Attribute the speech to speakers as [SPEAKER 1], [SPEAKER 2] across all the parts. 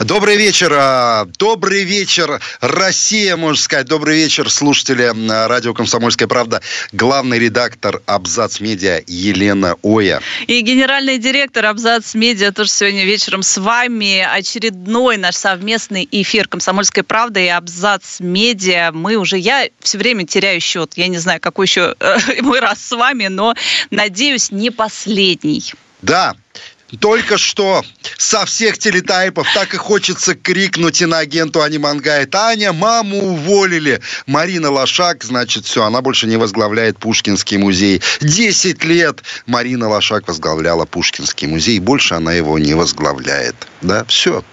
[SPEAKER 1] Добрый вечер, а, добрый вечер, Россия, можно сказать. Добрый вечер, слушатели радио «Комсомольская правда». Главный редактор «Абзац Медиа» Елена Оя.
[SPEAKER 2] И генеральный директор «Абзац Медиа» тоже сегодня вечером с вами. Очередной наш совместный эфир «Комсомольской правды» и «Абзац Медиа». Мы уже, я все время теряю счет. Я не знаю, какой еще э, мой раз с вами, но, надеюсь, не последний.
[SPEAKER 1] Да, только что со всех телетайпов так и хочется крикнуть и на агенту Ани Мангай. Таня, маму уволили. Марина Лошак, значит, все, она больше не возглавляет Пушкинский музей. Десять лет Марина Лошак возглавляла Пушкинский музей. Больше она его не возглавляет. Да, все,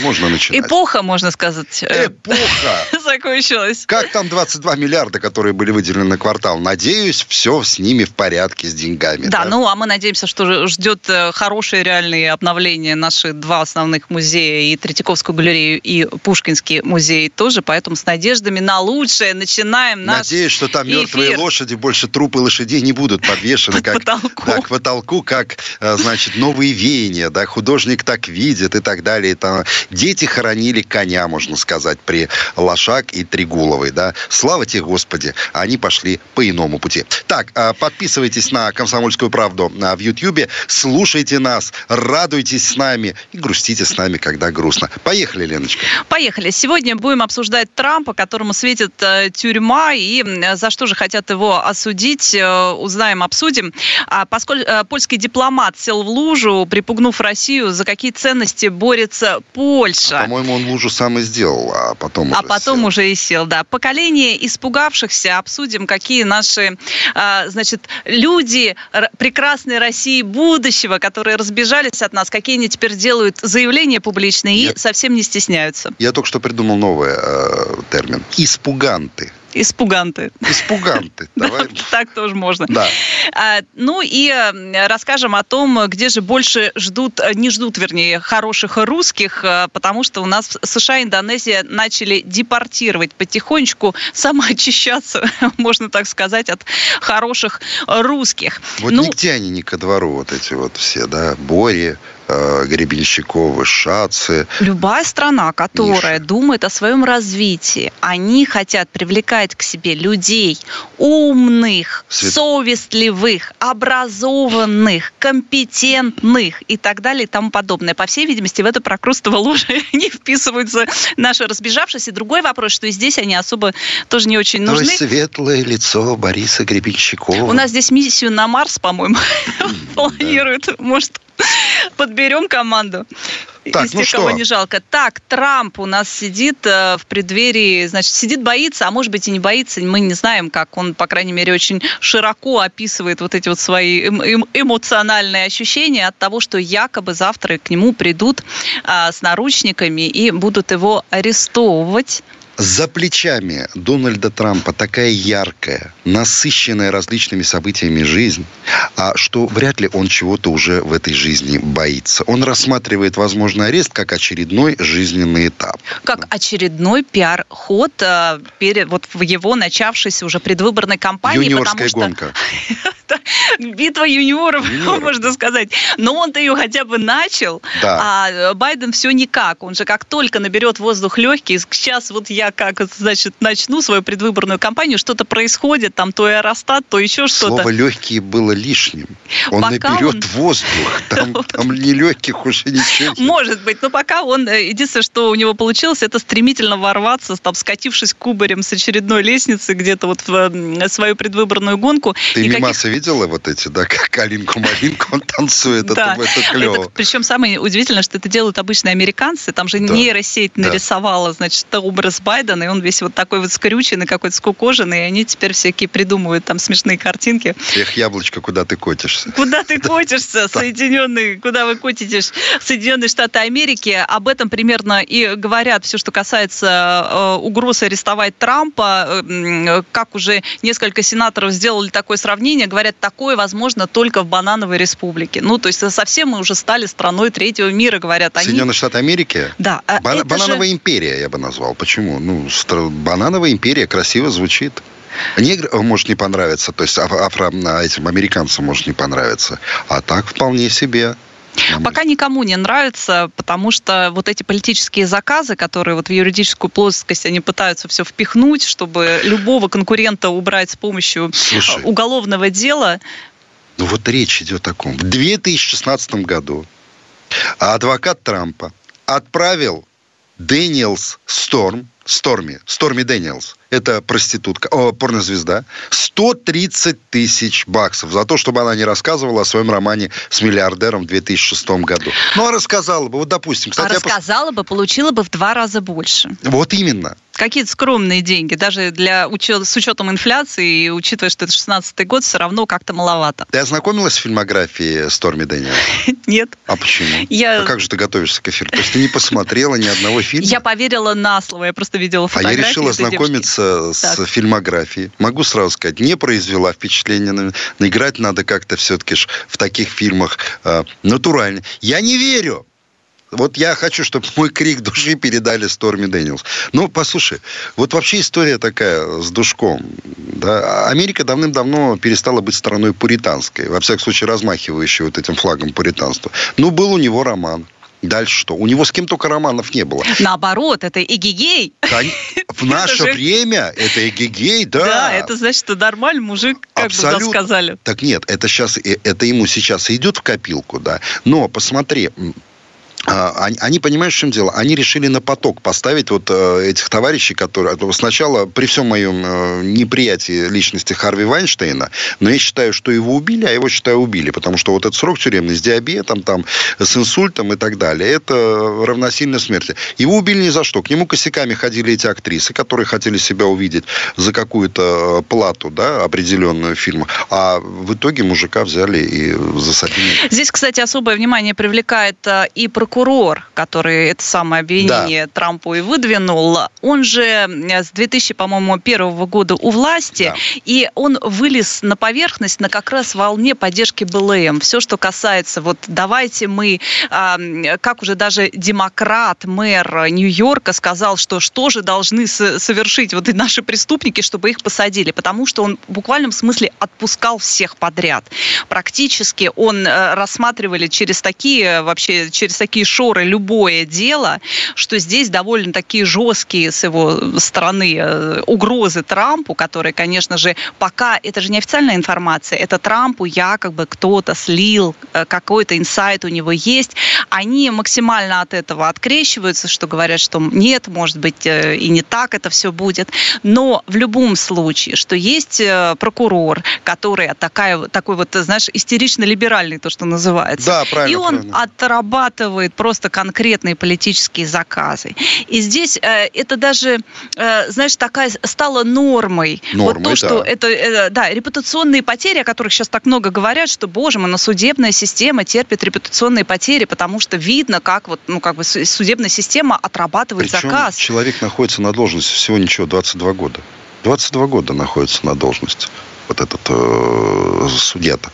[SPEAKER 1] можно начинать.
[SPEAKER 2] Эпоха, можно сказать.
[SPEAKER 1] Э, Эпоха.
[SPEAKER 2] Закончилась.
[SPEAKER 1] Как там 22 миллиарда, которые были выделены на квартал? Надеюсь, все с ними в порядке, с деньгами.
[SPEAKER 2] Да, да? ну а мы надеемся, что ждет э, хорошее реальное обновление наши два основных музея, и Третьяковскую галерею, и Пушкинский музей тоже, поэтому с надеждами на лучшее начинаем наш
[SPEAKER 1] Надеюсь, что там мертвые эфир. лошади, больше трупы лошадей не будут подвешены как, потолку. Да, к потолку, как, э, значит, новые веяния, да, художник так видит и так далее. И там, Дети хоронили коня, можно сказать, при Лошак и Тригуловой, да. Слава тебе, Господи, они пошли по иному пути. Так, а, подписывайтесь на «Комсомольскую правду» в Ютьюбе, слушайте нас, радуйтесь с нами и грустите с нами, когда грустно. Поехали, Леночка.
[SPEAKER 2] Поехали. Сегодня будем обсуждать Трампа, которому светит э, тюрьма, и за что же хотят его осудить, э, узнаем, обсудим. А поскольку э, польский дипломат сел в лужу, припугнув Россию, за какие ценности борется Польша.
[SPEAKER 1] А, по-моему, он лужу сам и сделал, а потом
[SPEAKER 2] А потом сел. уже и сел, да. Поколение испугавшихся. Обсудим, какие наши, а, значит, люди прекрасной России будущего, которые разбежались от нас, какие они теперь делают заявления публичные и совсем не стесняются.
[SPEAKER 1] Я только что придумал новый э, термин. Испуганты.
[SPEAKER 2] Испуганты.
[SPEAKER 1] Испуганты.
[SPEAKER 2] Давай. так тоже можно. Да. А, ну и расскажем о том, где же больше ждут, э, не ждут, вернее, хороших русских, э, потому что у нас США и Индонезия начали депортировать потихонечку, самоочищаться, можно так сказать, от хороших русских.
[SPEAKER 1] Вот ну, нигде они не ко двору, вот эти вот все, да, Бори, э, Гребенщиковы, Шацы.
[SPEAKER 2] Любая страна, которая Миша. думает о своем развитии, они хотят привлекать к себе людей умных, Свет... совестливых, образованных, компетентных и так далее и тому подобное. По всей видимости, в это прокрустово лужа не вписываются наши разбежавшиеся. Другой вопрос, что и здесь они особо тоже не очень нужны.
[SPEAKER 1] То светлое лицо Бориса Гребенщикова.
[SPEAKER 2] У нас здесь миссию на Марс, по-моему, планируют. Может, подберем команду. Так, из ну тех, что? кого не жалко. Так, Трамп у нас сидит э, в преддверии, значит, сидит, боится, а может быть и не боится, мы не знаем, как. Он, по крайней мере, очень широко описывает вот эти вот свои эм, эм, эмоциональные ощущения от того, что якобы завтра к нему придут э, с наручниками и будут его арестовывать
[SPEAKER 1] за плечами Дональда Трампа такая яркая, насыщенная различными событиями жизнь, а что вряд ли он чего-то уже в этой жизни боится. Он рассматривает возможный арест как очередной жизненный этап.
[SPEAKER 2] Как очередной пиар-ход э, перед, вот в его начавшейся уже предвыборной кампании.
[SPEAKER 1] Юниорская гонка.
[SPEAKER 2] битва юниоров, можно сказать. Но он-то ее хотя бы начал, а Байден все никак. Он же как только наберет воздух легкий, сейчас вот я как, значит, начну свою предвыборную кампанию, что-то происходит, там то аэростат, то еще что-то.
[SPEAKER 1] Слово «легкие» было лишним. Он пока наберет он... воздух, там, там не легких уже ничего.
[SPEAKER 2] Может быть, но пока он, э, единственное, что у него получилось, это стремительно ворваться, там, скатившись кубарем с очередной лестницы где-то вот в свою предвыборную гонку.
[SPEAKER 1] Ты мимасы видела вот эти, да, калинку-малинку, он танцует, да. это, это клево. Это,
[SPEAKER 2] причем самое удивительное, что это делают обычные американцы, там же да. нейросеть нарисовала, значит, образ Байдена, Байден, и он весь вот такой вот скрюченный, какой-то скукоженный, и они теперь всякие придумывают там смешные картинки.
[SPEAKER 1] Эх, яблочко, куда ты котишься?
[SPEAKER 2] Куда ты котишься, Соединенные, куда вы котитесь, Соединенные Штаты Америки. Об этом примерно и говорят все, что касается э, угрозы арестовать Трампа. Э, как уже несколько сенаторов сделали такое сравнение, говорят, такое возможно только в банановой республике. Ну, то есть совсем мы уже стали страной третьего мира, говорят
[SPEAKER 1] они. Соединенные Штаты Америки?
[SPEAKER 2] Да.
[SPEAKER 1] А Бан- банановая же... империя, я бы назвал. Почему? Ну, банановая империя красиво звучит. Негр может не понравиться, то есть афро, этим американцам может не понравиться. А так вполне себе.
[SPEAKER 2] Пока никому не нравится, потому что вот эти политические заказы, которые вот в юридическую плоскость они пытаются все впихнуть, чтобы любого конкурента убрать с помощью Слушай, уголовного дела.
[SPEAKER 1] Ну вот речь идет о ком. В 2016 году адвокат Трампа отправил Дэниелс Сторм, Сторми, Сторми Дэниелс, это проститутка, о, порнозвезда, 130 тысяч баксов за то, чтобы она не рассказывала о своем романе с миллиардером в 2006 году. Ну, а рассказала бы, вот допустим.
[SPEAKER 2] Кстати, а рассказала пос... бы, получила бы в два раза больше.
[SPEAKER 1] Вот именно
[SPEAKER 2] какие-то скромные деньги, даже для учет, с учетом инфляции и учитывая, что это 16 год, все равно как-то маловато.
[SPEAKER 1] Ты ознакомилась с фильмографией Сторми Дэниел?
[SPEAKER 2] Нет.
[SPEAKER 1] А почему? Я... А как же ты готовишься к эфиру? То есть ты не посмотрела ни одного фильма?
[SPEAKER 2] Я поверила на слово, я просто видела фотографии.
[SPEAKER 1] А я решила ознакомиться с так. фильмографией. Могу сразу сказать, не произвела впечатление. Но играть надо как-то все-таки в таких фильмах э, натурально. Я не верю вот я хочу, чтобы мой крик души передали Сторми Дэниелс. Ну, послушай, вот вообще история такая с душком. Да? Америка давным-давно перестала быть страной пуританской. Во всяком случае, размахивающей вот этим флагом пуританства. Ну, был у него роман. Дальше что? У него с кем только романов не было.
[SPEAKER 2] Наоборот, это эгегей.
[SPEAKER 1] В наше время это эгегей, да.
[SPEAKER 2] Да, это значит, что нормальный мужик, как бы сказали.
[SPEAKER 1] Так нет, это сейчас, э, это ему сейчас идет в копилку, да. Но посмотри, они, понимают, в чем дело? Они решили на поток поставить вот э, этих товарищей, которые... Сначала, при всем моем э, неприятии личности Харви Вайнштейна, но я считаю, что его убили, а его, считаю, убили. Потому что вот этот срок тюремный с диабетом, там, с инсультом и так далее, это равносильно смерти. Его убили ни за что. К нему косяками ходили эти актрисы, которые хотели себя увидеть за какую-то плату, да, определенную фильма. А в итоге мужика взяли и засадили.
[SPEAKER 2] Здесь, кстати, особое внимание привлекает э, и прокурор прокурор, который это самое обвинение да. Трампу и выдвинул, он же с 2000, по-моему, первого года у власти, да. и он вылез на поверхность на как раз волне поддержки БЛМ. Все, что касается, вот давайте мы, как уже даже демократ, мэр Нью-Йорка сказал, что что же должны совершить вот наши преступники, чтобы их посадили, потому что он в буквальном смысле отпускал всех подряд. Практически он э, рассматривали через такие, вообще через такие такие шоры любое дело, что здесь довольно такие жесткие с его стороны э, угрозы Трампу, которые, конечно же, пока это же не официальная информация, это Трампу якобы кто-то слил, э, какой-то инсайт у него есть, они максимально от этого открещиваются, что говорят, что нет, может быть, э, и не так это все будет. Но в любом случае, что есть прокурор, который такая, такой вот, знаешь, истерично-либеральный, то, что называется.
[SPEAKER 1] Да, правильно.
[SPEAKER 2] И он
[SPEAKER 1] правильно.
[SPEAKER 2] отрабатывает озвучивает просто конкретные политические заказы. И здесь э, это даже, э, знаешь, такая стала нормой.
[SPEAKER 1] Нормой,
[SPEAKER 2] вот то, что это, э, да, репутационные потери, о которых сейчас так много говорят, что, боже мой, но судебная система терпит репутационные потери, потому что видно, как вот, ну, как бы судебная система отрабатывает
[SPEAKER 1] Причем
[SPEAKER 2] заказ.
[SPEAKER 1] человек находится на должности всего ничего, 22 года. 22 года находится на должности вот этот э, судья-то,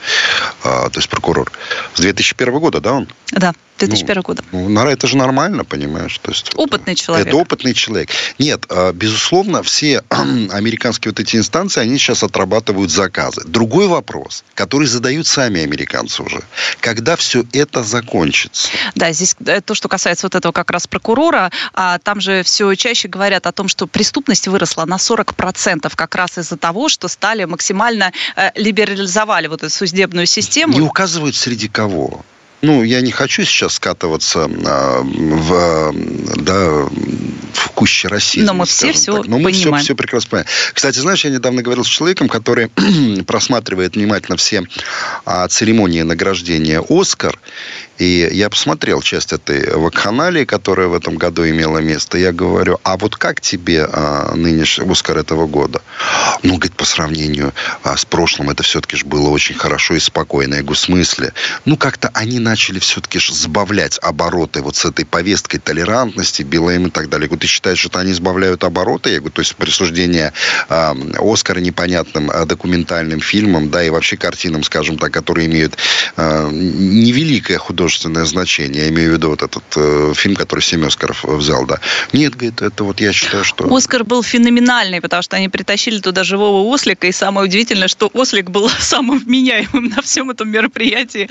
[SPEAKER 1] э, то есть прокурор. С 2001 года, да, он?
[SPEAKER 2] Да. 2001 ну, года.
[SPEAKER 1] Ну, это же нормально, понимаешь? То есть,
[SPEAKER 2] опытный человек.
[SPEAKER 1] Это опытный человек. Нет, а, безусловно, все американские вот эти инстанции, они сейчас отрабатывают заказы. Другой вопрос, который задают сами американцы уже. Когда все это закончится?
[SPEAKER 2] Да, здесь э, то, что касается вот этого как раз прокурора, а там же все чаще говорят о том, что преступность выросла на 40% как раз из-за того, что стали максимально э, либерализовали вот эту судебную систему.
[SPEAKER 1] Не указывают среди кого ну, я не хочу сейчас скатываться а, в, да, в куще России.
[SPEAKER 2] Но мы все все так. Но мы
[SPEAKER 1] понимаем. все, все прекрасно понимаем. Кстати, знаешь, я недавно говорил с человеком, который просматривает внимательно все а, церемонии награждения «Оскар», И я посмотрел часть этой вакханалии, которая в этом году имела место. Я говорю, а вот как тебе а, нынешний Оскар этого года? Ну, говорит, по сравнению а, с прошлым, это все-таки же было очень хорошо и спокойно. Я говорю, в смысле? Ну, как-то они начали все-таки сбавлять обороты вот с этой повесткой толерантности, БЛМ и так далее. Я говорю, ты считаешь, что они сбавляют обороты? Я говорю, то есть присуждение э, Оскара непонятным э, документальным фильмам, да, и вообще картинам, скажем так, которые имеют э, невеликое художественное значение. Я имею в виду вот этот э, фильм, который семь Оскаров взял, да. Нет, говорит, это вот я считаю, что...
[SPEAKER 2] Оскар был феноменальный, потому что они притащили туда живого ослика, и самое удивительное, что ослик был самым вменяемым на всем этом мероприятии.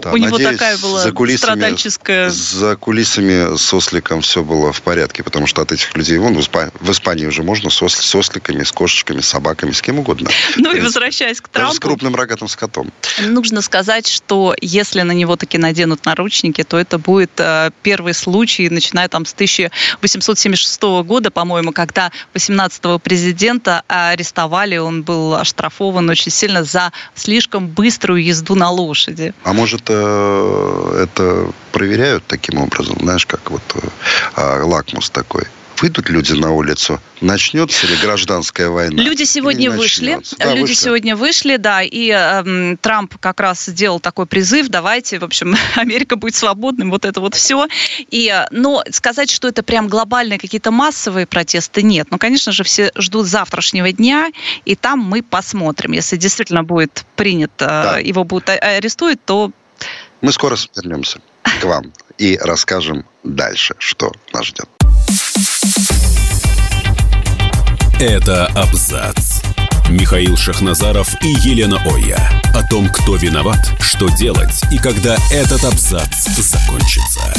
[SPEAKER 2] Да, У него такая была за кулисами, страдальческая...
[SPEAKER 1] За кулисами с осликом все было в порядке, потому что от этих людей, вон в, Испании, в Испании уже можно с, с осликами, с кошечками, с собаками, с кем угодно.
[SPEAKER 2] Ну и возвращаясь к Трампу...
[SPEAKER 1] Даже с крупным рогатым скотом.
[SPEAKER 2] Нужно сказать, что если на него таки наденут наручники, то это будет э, первый случай, начиная там с 1876 года, по-моему, когда 18-го президента арестовали, он был оштрафован очень сильно за слишком быструю езду на лошади.
[SPEAKER 1] А может, э, это проверяют таким образом, знаешь, как вот э, лакмус такой? выйдут люди на улицу, начнется ли гражданская война?
[SPEAKER 2] Люди сегодня вышли. Да, люди вышли. сегодня вышли, да, и э, Трамп как раз сделал такой призыв, давайте, в общем, Америка будет свободным, вот это вот все. И, э, но сказать, что это прям глобальные какие-то массовые протесты, нет. Ну, конечно же, все ждут завтрашнего дня, и там мы посмотрим. Если действительно будет принят, э, да. его будут арестуют, то...
[SPEAKER 1] Мы скоро вернемся к вам и расскажем дальше, что нас ждет.
[SPEAKER 3] Это абзац. Михаил Шахназаров и Елена Оя. О том, кто виноват, что делать и когда этот абзац закончится.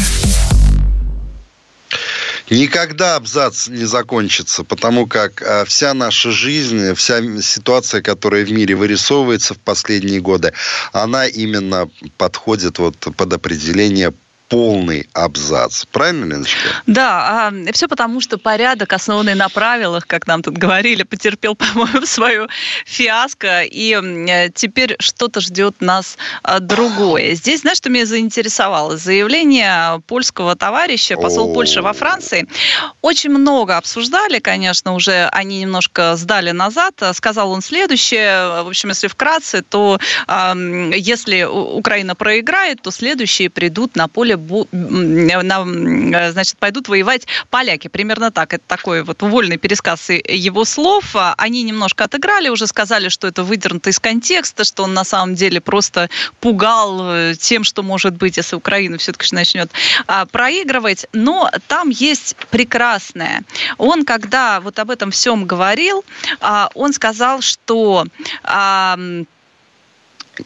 [SPEAKER 1] Никогда абзац не закончится, потому как а, вся наша жизнь, вся ситуация, которая в мире вырисовывается в последние годы, она именно подходит вот под определение полный абзац. Правильно, Леночка?
[SPEAKER 2] Да, а, все потому, что порядок, основанный на правилах, как нам тут говорили, потерпел, по-моему, свою фиаско, и теперь что-то ждет нас а, другое. Здесь, знаешь, что меня заинтересовало? Заявление польского товарища, посол Польши во Франции. Очень много обсуждали, конечно, уже они немножко сдали назад. Сказал он следующее, в общем, если вкратце, то если Украина проиграет, то следующие придут на поле на, значит, пойдут воевать поляки. Примерно так. Это такой вот вольный пересказ его слов. Они немножко отыграли, уже сказали, что это выдернуто из контекста, что он на самом деле просто пугал э, тем, что может быть, если Украина все-таки начнет а, проигрывать. Но там есть прекрасное. Он, когда вот об этом всем говорил, а, он сказал, что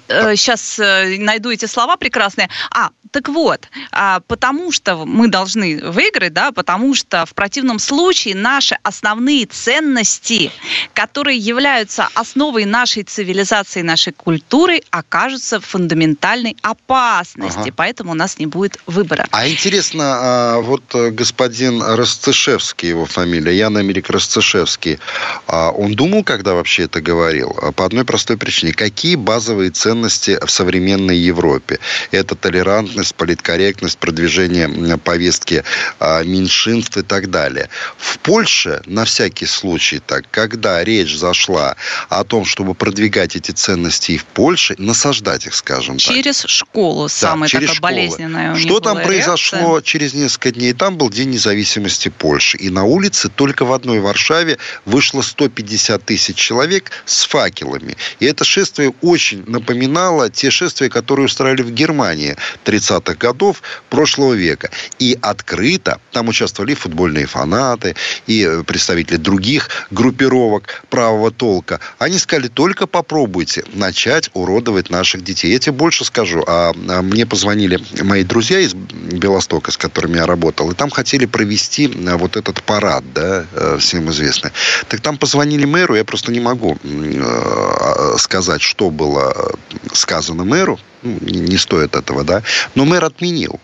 [SPEAKER 2] сейчас э, найду эти слова прекрасные. А, так вот, а, потому что мы должны выиграть, да, потому что в противном случае наши основные ценности, которые являются основой нашей цивилизации, нашей культуры, окажутся в фундаментальной опасности. Ага. Поэтому у нас не будет выбора.
[SPEAKER 1] А интересно, а, вот э, господин Расцешевский, его фамилия, Ян Америк Расцешевский, а, он думал, когда вообще это говорил? По одной простой причине. Какие базовые ценности в современной Европе? Это толерантность корректность, политкорректность, продвижение повестки а, меньшинств и так далее. В Польше, на всякий случай, так, когда речь зашла о том, чтобы продвигать эти ценности и в Польше, насаждать их, скажем
[SPEAKER 2] через так. Через школу, самая да, через такая школы. болезненная у
[SPEAKER 1] Что там произошло реакция? через несколько дней? Там был День независимости Польши. И на улице только в одной Варшаве вышло 150 тысяч человек с факелами. И это шествие очень напоминало те шествия, которые устраивали в Германии 30 30-х годов прошлого века. И открыто, там участвовали футбольные фанаты, и э, представители других группировок правого толка. Они сказали, только попробуйте начать уродовать наших детей. Я тебе больше скажу. А, а мне позвонили мои друзья из Белостока, с которыми я работал, и там хотели провести э, вот этот парад, да, э, всем известный. Так там позвонили мэру, я просто не могу а, сказать, что было сказано мэру, ну, не стоит этого, да. Но мэр отменил.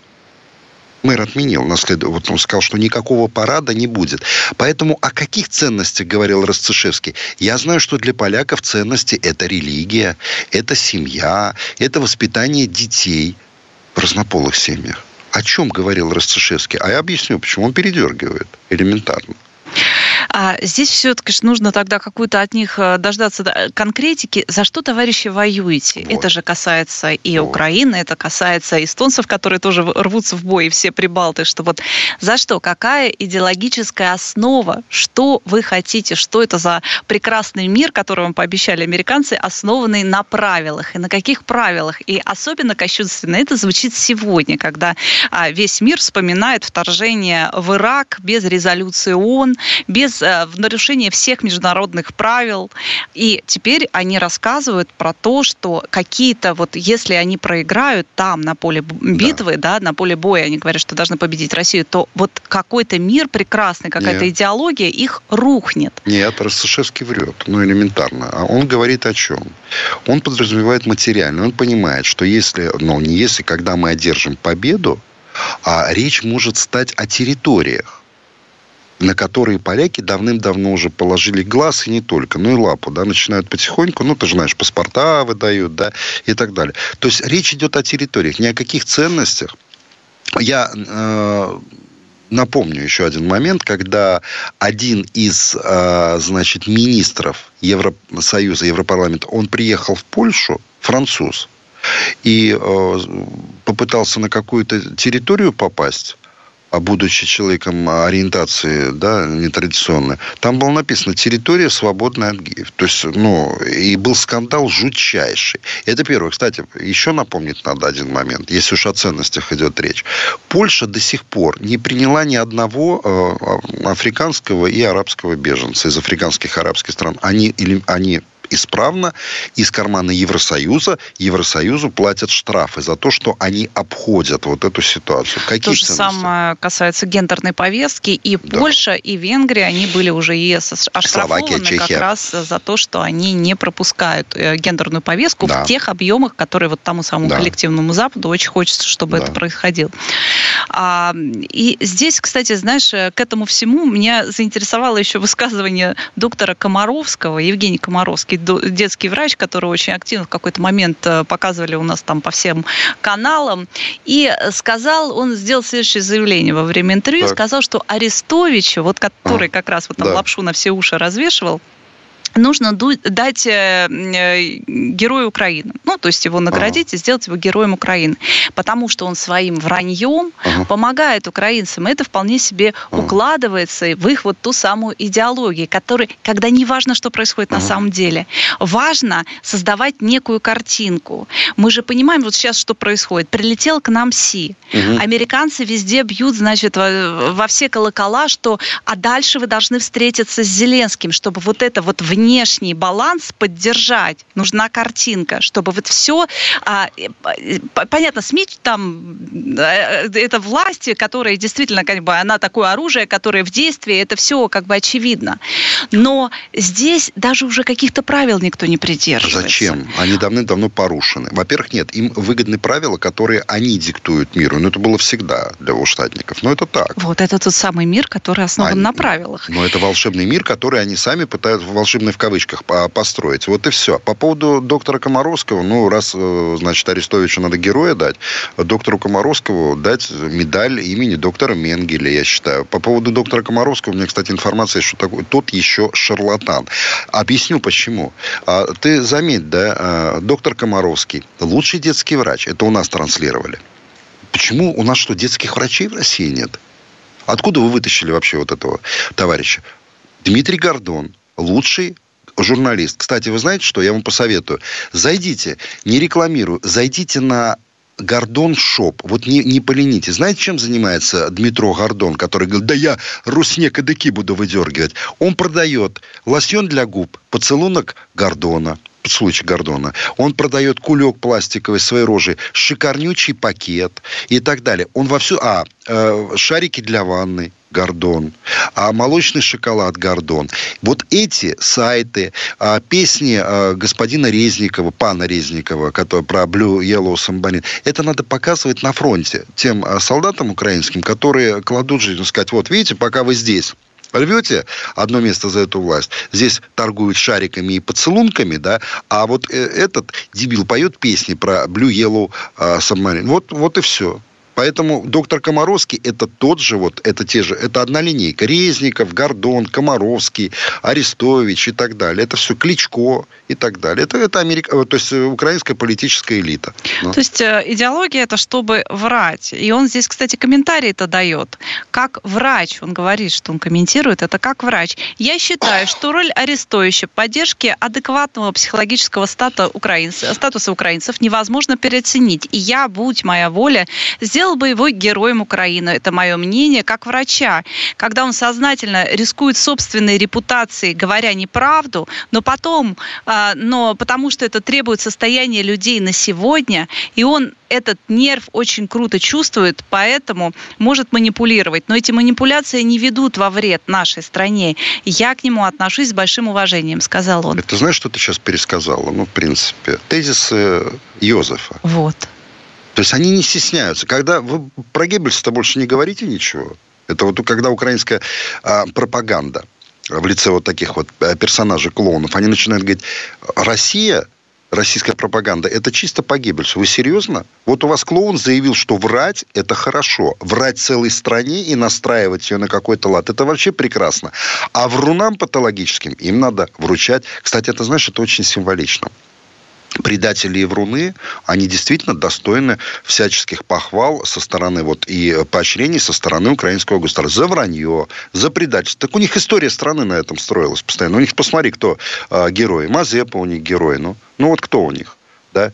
[SPEAKER 1] Мэр отменил. Наслед... Вот он сказал, что никакого парада не будет. Поэтому о каких ценностях говорил Расцешевский? Я знаю, что для поляков ценности – это религия, это семья, это воспитание детей – в разнополых семьях. О чем говорил Ростышевский? А я объясню, почему он передергивает элементарно.
[SPEAKER 2] А здесь все-таки нужно тогда какую-то от них э, дождаться конкретики. За что, товарищи, воюете? Вот. Это же касается и вот. Украины, это касается эстонцев, которые тоже рвутся в бой, и все прибалты, что вот за что? Какая идеологическая основа? Что вы хотите? Что это за прекрасный мир, который вам пообещали американцы, основанный на правилах? И на каких правилах? И особенно кощунственно это звучит сегодня, когда а, весь мир вспоминает вторжение в Ирак без резолюции ООН, без Э, в нарушение всех международных правил. И теперь они рассказывают про то, что какие-то вот, если они проиграют там на поле битвы, да, да на поле боя, они говорят, что должны победить Россию, то вот какой-то мир прекрасный, какая-то идеология их рухнет.
[SPEAKER 1] Нет, Росташевский врет, ну элементарно. А он говорит о чем? Он подразумевает материально. Он понимает, что если, ну не если, когда мы одержим победу, а речь может стать о территориях на которые поляки давным-давно уже положили глаз, и не только, ну и лапу, да, начинают потихоньку, ну, ты же знаешь, паспорта выдают, да, и так далее. То есть речь идет о территориях, не о каких ценностях. Я э, напомню еще один момент, когда один из, э, значит, министров Евросоюза, Европарламента, он приехал в Польшу, француз, и э, попытался на какую-то территорию попасть, будучи человеком ориентации, да, нетрадиционной, там было написано «территория, свободная от геев». То есть, ну, и был скандал жутчайший. Это первое. Кстати, еще напомнить надо один момент, если уж о ценностях идет речь. Польша до сих пор не приняла ни одного э, африканского и арабского беженца из африканских арабских стран. Они, или, они исправно из кармана Евросоюза Евросоюзу платят штрафы за то, что они обходят вот эту ситуацию.
[SPEAKER 2] Какие то же самое касается гендерной повестки. И да. Польша, и Венгрия, они были уже ЕС оштрафованы как раз за то, что они не пропускают э, гендерную повестку да. в тех объемах, которые вот тому самому да. коллективному Западу очень хочется, чтобы да. это происходило. А, и здесь, кстати, знаешь, э, к этому всему меня заинтересовало еще высказывание доктора Комаровского, Евгений Комаровский, детский врач, который очень активно в какой-то момент э, показывали у нас там по всем каналам, и сказал, он сделал следующее заявление во время интервью, так. сказал, что Арестович, вот который а, как раз вот там да. лапшу на все уши развешивал, нужно дать э, э, герою Украины. Ну, то есть его наградить ага. и сделать его героем Украины. Потому что он своим враньем ага. помогает украинцам. Это вполне себе ага. укладывается в их вот ту самую идеологию, которая, когда не важно, что происходит ага. на самом деле, важно создавать некую картинку. Мы же понимаем вот сейчас, что происходит. Прилетел к нам Си. Угу. Американцы везде бьют, значит, во, во все колокола, что а дальше вы должны встретиться с Зеленским, чтобы вот это вот вне внешний баланс поддержать. Нужна картинка, чтобы вот все... А, понятно, СМИ там... Э, это власти, которые действительно, как бы, она такое оружие, которое в действии, это все как бы очевидно. Но здесь даже уже каких-то правил никто не придерживается.
[SPEAKER 1] Зачем? Они давным-давно порушены. Во-первых, нет, им выгодны правила, которые они диктуют миру. Но это было всегда для волшебников. Но это так.
[SPEAKER 2] Вот это тот самый мир, который основан они, на правилах.
[SPEAKER 1] Но это волшебный мир, который они сами пытаются, волшебный в кавычках построить. Вот и все. По поводу доктора Комаровского, ну, раз, э, значит, Арестовичу надо героя дать, доктору Комаровскому дать медаль имени доктора Менгеля, я считаю. По поводу доктора Комаровского, у меня, кстати, информация, что такой, тот еще шарлатан. Объясню, почему. А, ты заметь, да, а, доктор Комаровский, лучший детский врач, это у нас транслировали. Почему у нас что, детских врачей в России нет? Откуда вы вытащили вообще вот этого товарища? Дмитрий Гордон, лучший журналист. Кстати, вы знаете что? Я вам посоветую. Зайдите, не рекламирую, зайдите на Gordon Shop. Вот не, не поленитесь. Знаете, чем занимается Дмитро Гордон, который говорит, да я руснек и дыки буду выдергивать. Он продает лосьон для губ, поцелунок Гордона, случай Гордона. Он продает кулек пластиковый своей рожи, шикарнючий пакет и так далее. Он во всю... А, э, шарики для ванны, Гордон, а молочный шоколад Гордон. Вот эти сайты, а, песни а, господина Резникова, пана Резникова, который про Blue Yellow Submarine, это надо показывать на фронте тем а, солдатам украинским, которые кладут жизнь, сказать, вот видите, пока вы здесь, Рвете одно место за эту власть. Здесь торгуют шариками и поцелунками, да, а вот э, этот дебил поет песни про Blue Yellow uh, Submarine. Вот, вот и все. Поэтому доктор Комаровский это тот же, вот это те же, это одна линейка. Резников, Гордон, Комаровский, Арестович и так далее. Это все Кличко и так далее. Это, это Америка, э, то есть э, украинская политическая элита.
[SPEAKER 2] Ну. То есть э, идеология это чтобы врать. И он здесь, кстати, комментарий это дает. Как врач, он говорит, что он комментирует, это как врач. Я считаю, что роль Арестовича поддержки адекватного психологического стата украинцев, статуса украинцев невозможно переоценить. И я, будь моя воля, сделал сделал бы его героем Украины. Это мое мнение как врача. Когда он сознательно рискует собственной репутацией, говоря неправду, но потом, а, но потому что это требует состояния людей на сегодня, и он этот нерв очень круто чувствует, поэтому может манипулировать. Но эти манипуляции не ведут во вред нашей стране. Я к нему отношусь с большим уважением, сказал он.
[SPEAKER 1] Это знаешь, что ты сейчас пересказала? Ну, в принципе, тезисы Йозефа.
[SPEAKER 2] Вот.
[SPEAKER 1] То есть они не стесняются. Когда вы про Геббельса-то больше не говорите ничего. Это вот когда украинская а, пропаганда в лице вот таких вот э, персонажей, клоунов, они начинают говорить, Россия российская пропаганда, это чисто по Геббельсу. Вы серьезно? Вот у вас клоун заявил, что врать – это хорошо. Врать целой стране и настраивать ее на какой-то лад – это вообще прекрасно. А врунам патологическим им надо вручать. Кстати, это, знаешь, это очень символично предатели и вруны, они действительно достойны всяческих похвал со стороны вот и поощрений со стороны украинского государства за вранье, за предательство. Так у них история страны на этом строилась постоянно. У них, посмотри, кто э, герой. Мазепа у них герой. Ну, ну вот кто у них? Да,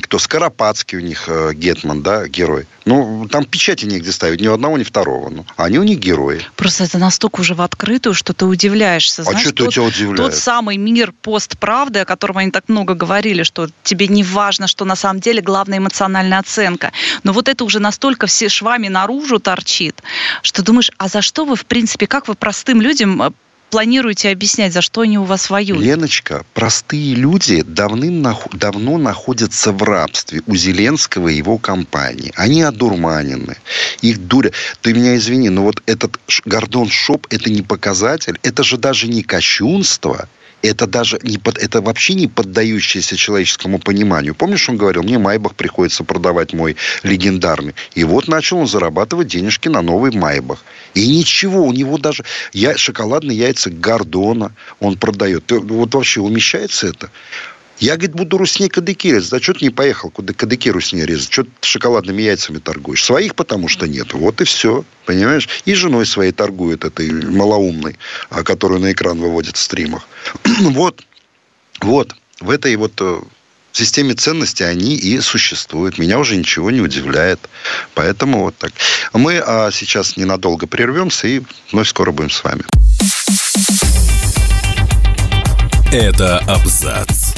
[SPEAKER 1] кто Скоропадский у них э, Гетман, да, герой. Ну, там печати негде ставить, ни одного, ни второго. Ну, они у них герои.
[SPEAKER 2] Просто это настолько уже в открытую, что ты удивляешься.
[SPEAKER 1] А что тот, тебя удивляет?
[SPEAKER 2] Тот самый мир постправды, о котором они так много говорили, что тебе не важно, что на самом деле главная эмоциональная оценка. Но вот это уже настолько все швами наружу торчит, что думаешь, а за что вы, в принципе, как вы простым людям э, планируете объяснять, за что они у вас воюют?
[SPEAKER 1] Леночка, простые люди давным-давно находятся в рабстве у Зеленского и его компании. Они одурманены. Их дуря... Ты меня извини, но вот этот Гордон Шоп, это не показатель, это же даже не кощунство, это даже не под, это вообще не поддающееся человеческому пониманию. Помнишь, он говорил, мне Майбах приходится продавать мой легендарный. И вот начал он зарабатывать денежки на новый Майбах. И ничего, у него даже я, шоколадные яйца Гордона он продает. Вот вообще умещается это? Я, говорит, буду русней кадыки резать. Да что ты не поехал куда кадыки русней резать? Что ты шоколадными яйцами торгуешь? Своих потому что нет. Вот и все. Понимаешь? И женой своей торгует этой малоумной, а, которую на экран выводит в стримах. вот. Вот. В этой вот э, системе ценностей они и существуют. Меня уже ничего не удивляет. Поэтому вот так. Мы а, сейчас ненадолго прервемся и вновь скоро будем с вами.
[SPEAKER 3] Это абзац.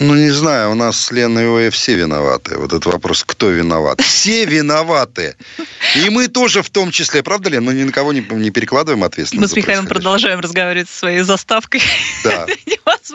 [SPEAKER 1] Ну, не знаю, у нас с Леной Оя все виноваты. Вот этот вопрос, кто виноват? Все виноваты. И мы тоже в том числе, правда, Лен? Мы ни на кого не, не перекладываем ответственность.
[SPEAKER 2] Мы с Михаилом продолжаем разговаривать со своей заставкой.
[SPEAKER 1] Да.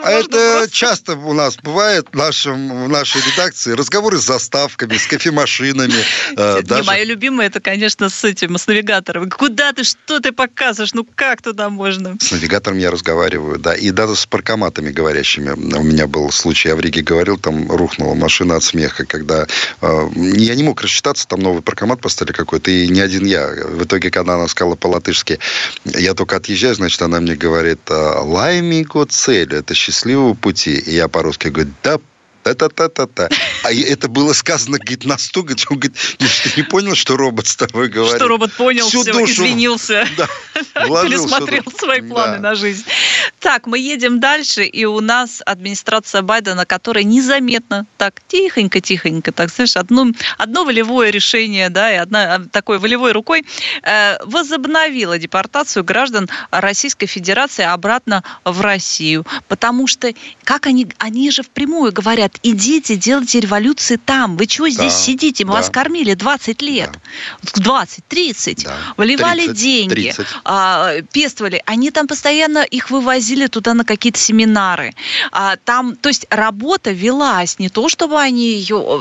[SPEAKER 1] А это просто. часто у нас бывает в, нашем, в нашей редакции разговоры с заставками, с кофемашинами.
[SPEAKER 2] Э, даже... Мое любимое, это, конечно, с этим, с навигатором. Куда ты, что ты показываешь? Ну, как туда можно?
[SPEAKER 1] С навигатором я разговариваю, да. И даже с паркоматами говорящими. У меня был случай, я в Риге говорил, там рухнула машина от смеха, когда э, я не мог рассчитаться, там новый паркомат поставили какой-то, и не один я. В итоге, когда она сказала по-латышски, я только отъезжаю, значит, она мне говорит, лаймиго цель, это счастливого пути. И я по-русски говорю, да та-та-та-та-та. А это было сказано, говорит, настолько, он говорит, ты не понял, что робот с тобой говорит?
[SPEAKER 2] Что робот понял Всю все, душу, извинился, да, пересмотрел свои планы да. на жизнь. Так, мы едем дальше, и у нас администрация Байдена, которая незаметно, так, тихонько-тихонько, так, знаешь, одно, одно волевое решение, да, и одна а, такой волевой рукой э, возобновила депортацию граждан Российской Федерации обратно в Россию. Потому что, как они, они же впрямую говорят, говорят, идите, делайте революции там. Вы чего здесь да, сидите? Мы да. вас кормили 20 лет. Да. 20, 30. Да. Вливали 30, деньги, 30. А, пестовали. Они там постоянно их вывозили туда на какие-то семинары. А, там, то есть работа велась. Не то, чтобы они ее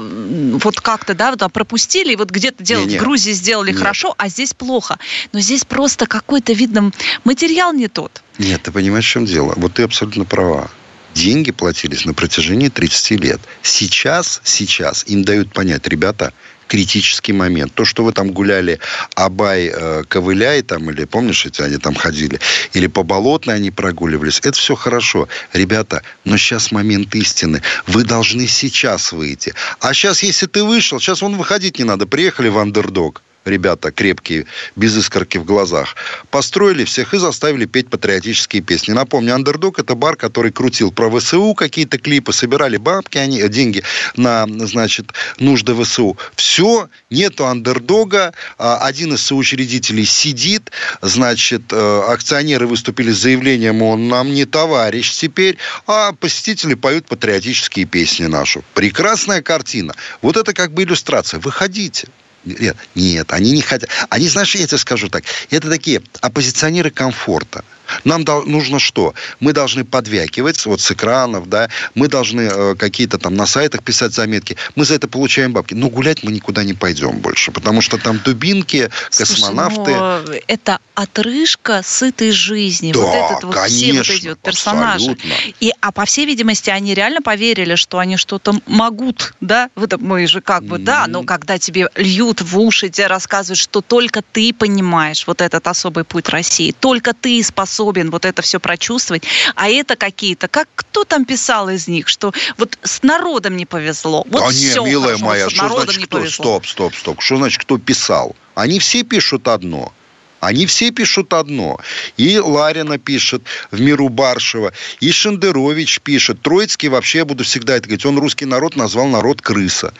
[SPEAKER 2] вот как-то, да, вот, пропустили, и вот где-то делали, не, не. в Грузии сделали Нет. хорошо, а здесь плохо. Но здесь просто какой-то, видно, материал не тот.
[SPEAKER 1] Нет, ты понимаешь, в чем дело? Вот ты абсолютно права деньги платились на протяжении 30 лет. Сейчас, сейчас им дают понять, ребята, критический момент. То, что вы там гуляли, Абай, э, Ковыляй, там, или помнишь, эти они там ходили, или по Болотной они прогуливались, это все хорошо. Ребята, но сейчас момент истины. Вы должны сейчас выйти. А сейчас, если ты вышел, сейчас вон выходить не надо. Приехали в андердог ребята крепкие, без искорки в глазах, построили всех и заставили петь патриотические песни. Напомню, «Андердог» — это бар, который крутил про ВСУ какие-то клипы, собирали бабки, они, деньги на, значит, нужды ВСУ. Все, нету «Андердога», а, один из соучредителей сидит, значит, э, акционеры выступили с заявлением, он нам не товарищ теперь, а посетители поют патриотические песни нашу. Прекрасная картина. Вот это как бы иллюстрация. Выходите. Нет, нет, они не хотят. Они, знаешь, я тебе скажу так, это такие оппозиционеры комфорта. Нам нужно что? Мы должны подвякивать вот с экранов, да, мы должны э, какие-то там на сайтах писать заметки. Мы за это получаем бабки. Но гулять мы никуда не пойдем больше, потому что там дубинки, космонавты. Слушай,
[SPEAKER 2] это отрыжка сытой жизни.
[SPEAKER 1] Да,
[SPEAKER 2] вот
[SPEAKER 1] этот вот конечно, все вот эти вот
[SPEAKER 2] персонажи. И, а по всей видимости, они реально поверили, что они что-то могут, да? Вот мы же как бы, mm-hmm. да, но когда тебе льют в уши, тебе рассказывают, что только ты понимаешь вот этот особый путь России, только ты способен способен вот это все прочувствовать, а это какие-то, как кто там писал из них, что вот с народом не повезло. Вот
[SPEAKER 1] да все не, милая хорошо, моя, что значит кто? Стоп, стоп, стоп. Что значит кто писал? Они все пишут одно. Они все пишут одно. И Ларина пишет в «Миру Баршева», и Шендерович пишет. Троицкий вообще, я буду всегда это говорить, он русский народ назвал народ крыса.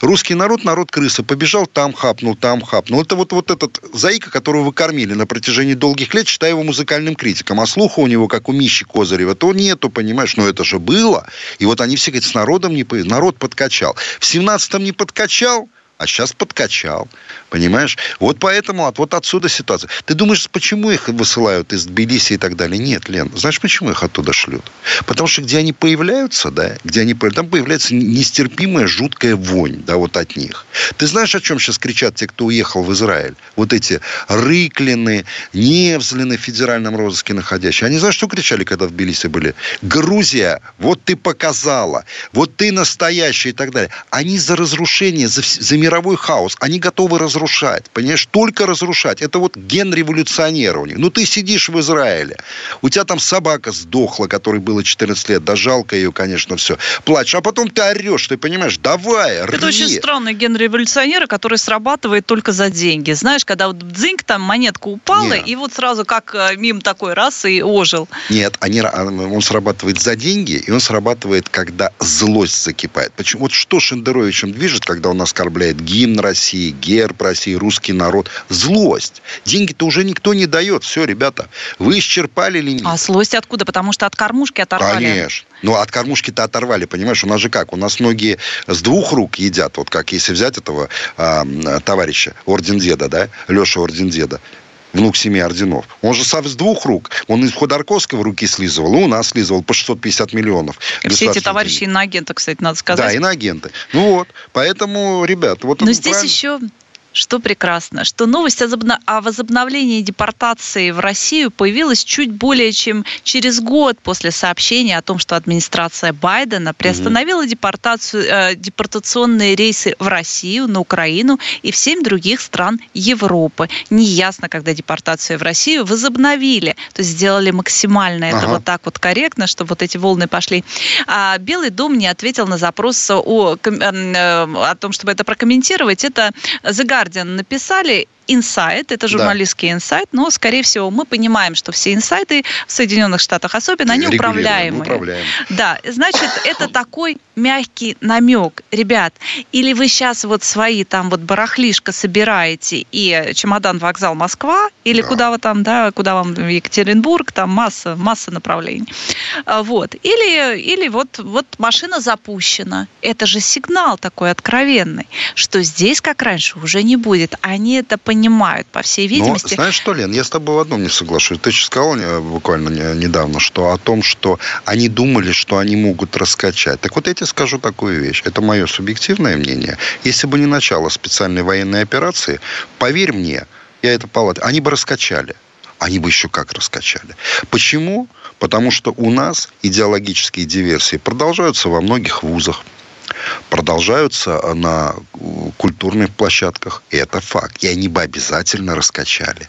[SPEAKER 1] Русский народ, народ крыса. Побежал там, хапнул, там, хапнул. Это вот, вот этот заика, которого вы кормили на протяжении долгих лет, считая его музыкальным критиком. А слуха у него, как у Мищи Козырева, то нету, понимаешь? Но это же было. И вот они все говорят, с народом не... Народ подкачал. В 17-м не подкачал – а сейчас подкачал. Понимаешь? Вот поэтому от, вот отсюда ситуация. Ты думаешь, почему их высылают из Тбилиси и так далее? Нет, Лен. Знаешь, почему их оттуда шлют? Потому что где они появляются, да, где они там появляется нестерпимая жуткая вонь, да, вот от них. Ты знаешь, о чем сейчас кричат те, кто уехал в Израиль? Вот эти Рыклины, Невзлины в федеральном розыске находящие. Они знаешь, что кричали, когда в Тбилиси были? Грузия, вот ты показала, вот ты настоящая и так далее. Они за разрушение, за, за мир мировой хаос. Они готовы разрушать, понимаешь, только разрушать. Это вот ген революционера у них. Ну, ты сидишь в Израиле, у тебя там собака сдохла, которой было 14 лет, да жалко ее, конечно, все. Плачешь, а потом ты орешь, ты понимаешь, давай, рви.
[SPEAKER 2] Это очень странный ген революционера, который срабатывает только за деньги. Знаешь, когда вот дзиньк, там монетка упала, Нет. и вот сразу как э, мим такой раз и ожил.
[SPEAKER 1] Нет, они, а, он срабатывает за деньги, и он срабатывает, когда злость закипает. Почему? Вот что Шендеровичем движет, когда он оскорбляет гимн России, герб России, русский народ. Злость. Деньги-то уже никто не дает. Все, ребята, вы исчерпали лимит.
[SPEAKER 2] А злость откуда? Потому что от кормушки оторвали.
[SPEAKER 1] Конечно. Ну, от кормушки-то оторвали, понимаешь? У нас же как? У нас многие с двух рук едят. Вот как если взять этого а, товарища, орден деда, да? Леша орден деда внук семи орденов. Он же сам с двух рук. Он из Ходорковского руки слизывал, и у нас слизывал по 650 миллионов.
[SPEAKER 2] И все эти товарищи иноагенты, кстати, надо сказать.
[SPEAKER 1] Да, иноагенты. Ну вот, поэтому, ребят, вот...
[SPEAKER 2] Но здесь правильно... еще что прекрасно, что новость о возобновлении депортации в Россию появилась чуть более чем через год после сообщения о том, что администрация Байдена приостановила депортацию, э, депортационные рейсы в Россию, на Украину и в семь других стран Европы. Неясно, когда депортацию в Россию возобновили, то есть сделали максимально это ага. вот так вот корректно, чтобы вот эти волны пошли. А Белый дом не ответил на запрос о, э, о том, чтобы это прокомментировать. Это загар Guardian написали, инсайт, это журналистский да. инсайт, но, скорее всего, мы понимаем, что все инсайты в Соединенных Штатах особенно, они управляемые. Управляем. Да, значит, это такой мягкий намек. Ребят, или вы сейчас вот свои там вот барахлишко собираете и чемодан, вокзал, Москва, или да. куда вы там, да, куда вам Екатеринбург, там масса, масса направлений. А, вот. Или, или вот, вот машина запущена. Это же сигнал такой откровенный, что здесь, как раньше, уже не будет. Они это понимают, по всей видимости.
[SPEAKER 1] Но, знаешь что, Лен, я с тобой в одном не соглашусь. Ты же сказал буквально недавно, что о том, что они думали, что они могут раскачать. Так вот, я тебе скажу такую вещь. Это мое субъективное мнение. Если бы не начало специальной военной операции, поверь мне, я это палат, они бы раскачали. Они бы еще как раскачали. Почему? Потому что у нас идеологические диверсии продолжаются во многих вузах продолжаются на культурных площадках. И это факт. И они бы обязательно раскачали.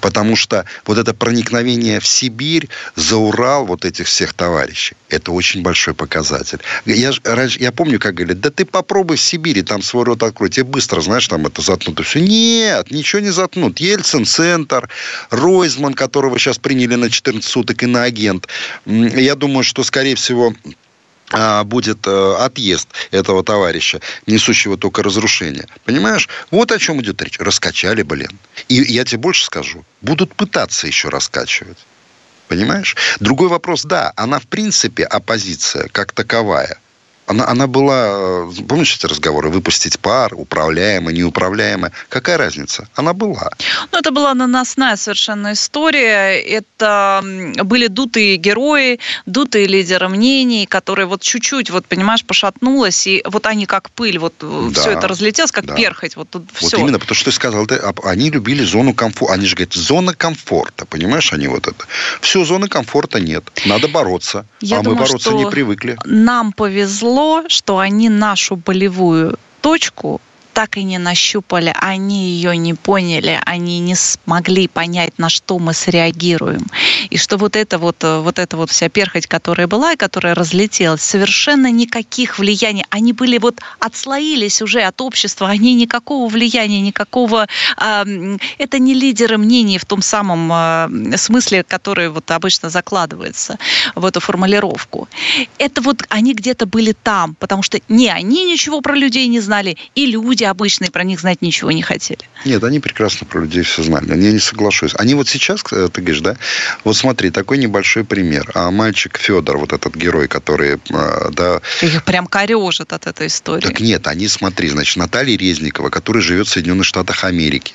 [SPEAKER 1] Потому что вот это проникновение в Сибирь, за Урал вот этих всех товарищей, это очень большой показатель. Я, раньше, я помню, как говорили, да ты попробуй в Сибири, там свой рот открой, тебе быстро, знаешь, там это затнут. Все. Нет, ничего не затнут. Ельцин-центр, Ройзман, которого сейчас приняли на 14 суток, и на агент. Я думаю, что, скорее всего, а, будет э, отъезд этого товарища, несущего только разрушение. Понимаешь? Вот о чем идет речь. Раскачали, блин. И я тебе больше скажу. Будут пытаться еще раскачивать. Понимаешь? Другой вопрос, да, она в принципе оппозиция как таковая – она, она была, э, помнишь эти разговоры, выпустить пар, управляемая, неуправляемая. Какая разница? Она была.
[SPEAKER 2] Ну, это была наносная совершенно история. Это были дутые герои, дутые лидеры мнений, которые вот чуть-чуть, вот, понимаешь, пошатнулось, и вот они как пыль, вот э, да, все это разлетелось, как да. перхоть. Вот, тут
[SPEAKER 1] вот все. именно, потому что ты сказал, ты, они любили зону комфорта. Они же говорят, зона комфорта, понимаешь, они вот это. Все, зоны комфорта нет. Надо бороться. Я а думаю, мы бороться не привыкли.
[SPEAKER 2] Нам повезло повезло, что они нашу болевую точку так и не нащупали, они ее не поняли, они не смогли понять, на что мы среагируем. И что вот это вот, э, вот эта вот вся перхоть, которая была и которая разлетелась, совершенно никаких влияний. Они были вот отслоились уже от общества, они никакого влияния, никакого... Э, это не лидеры мнений в том самом э, смысле, который вот обычно закладывается в эту формулировку. Это вот они где-то были там, потому что не они ничего про людей не знали, и люди обычные про них знать ничего не хотели.
[SPEAKER 1] Нет, они прекрасно про людей все знали. Я не соглашусь. Они вот сейчас, э, ты говоришь, да? Вот смотри, такой небольшой пример. А мальчик Федор, вот этот герой, который, э, да...
[SPEAKER 2] Их прям корежит от этой истории.
[SPEAKER 1] Так нет, они, смотри, значит, Наталья Резникова, которая живет в Соединенных Штатах Америки.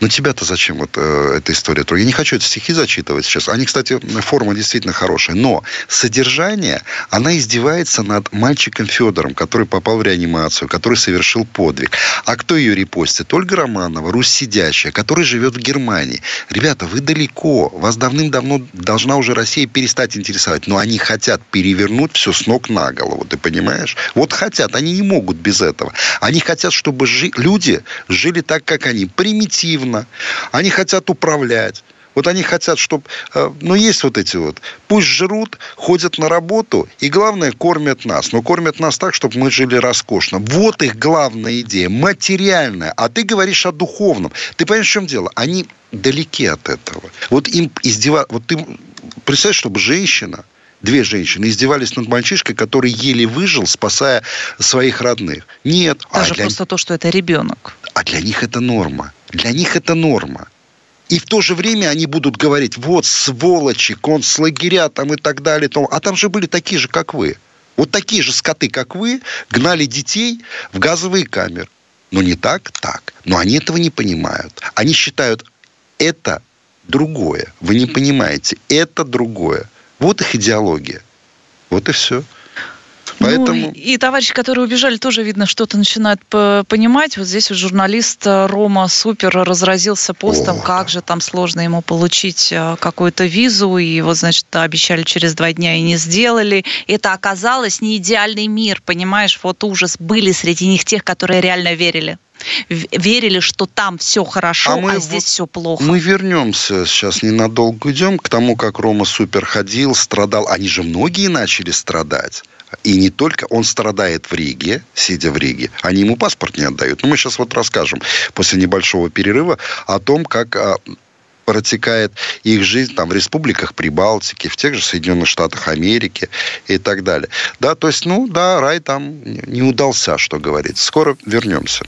[SPEAKER 1] Ну, тебя-то зачем вот э, эта история? Я не хочу эти стихи зачитывать сейчас. Они, кстати, форма действительно хорошая. Но содержание, она издевается над мальчиком Федором, который попал в реанимацию, который совершил подвиг. А кто ее репостит? Ольга Романова, Русь сидящая, который живет в Германии. Ребята, вы далеко. Вас давным-давно должна уже Россия перестать интересовать. Но они хотят перевернуть все с ног на голову. Ты понимаешь? Вот хотят. Они не могут без этого. Они хотят, чтобы жи- люди жили так, как они. Примитивно активно, они хотят управлять. Вот они хотят, чтобы... Э, ну, есть вот эти вот. Пусть жрут, ходят на работу, и главное, кормят нас. Но кормят нас так, чтобы мы жили роскошно. Вот их главная идея. Материальная. А ты говоришь о духовном. Ты понимаешь, в чем дело? Они далеки от этого. Вот им издеваться... Вот ты представь, чтобы женщина, две женщины издевались над мальчишкой, который еле выжил, спасая своих родных. Нет.
[SPEAKER 2] Даже а для... просто то, что это ребенок.
[SPEAKER 1] А для них это норма. Для них это норма. И в то же время они будут говорить, вот сволочи, концлагеря там и так далее. А там же были такие же, как вы. Вот такие же скоты, как вы, гнали детей в газовые камеры. Но не так, так. Но они этого не понимают. Они считают, это другое. Вы не понимаете, это другое. Вот их идеология. Вот и все.
[SPEAKER 2] Поэтому... Ну, и товарищи, которые убежали, тоже, видно, что-то начинают понимать. Вот здесь журналист э, Рома Супер разразился постом, О, как же там сложно ему получить э, какую-то визу. И вот, значит, обещали через два дня и не сделали. Это оказалось не идеальный мир, понимаешь? Вот ужас. Были среди них тех, которые реально верили. верили, что там все хорошо, а, мы, а здесь все плохо.
[SPEAKER 1] Мы вернемся, сейчас ненадолго идем к тому, как Рома Супер ходил, страдал. Они же многие начали страдать. И не только он страдает в Риге, сидя в Риге, они ему паспорт не отдают. Но мы сейчас вот расскажем после небольшого перерыва о том, как а, протекает их жизнь там в республиках Прибалтики, в тех же Соединенных Штатах Америки и так далее. Да, то есть, ну, да, рай там не удался, что говорится. Скоро вернемся.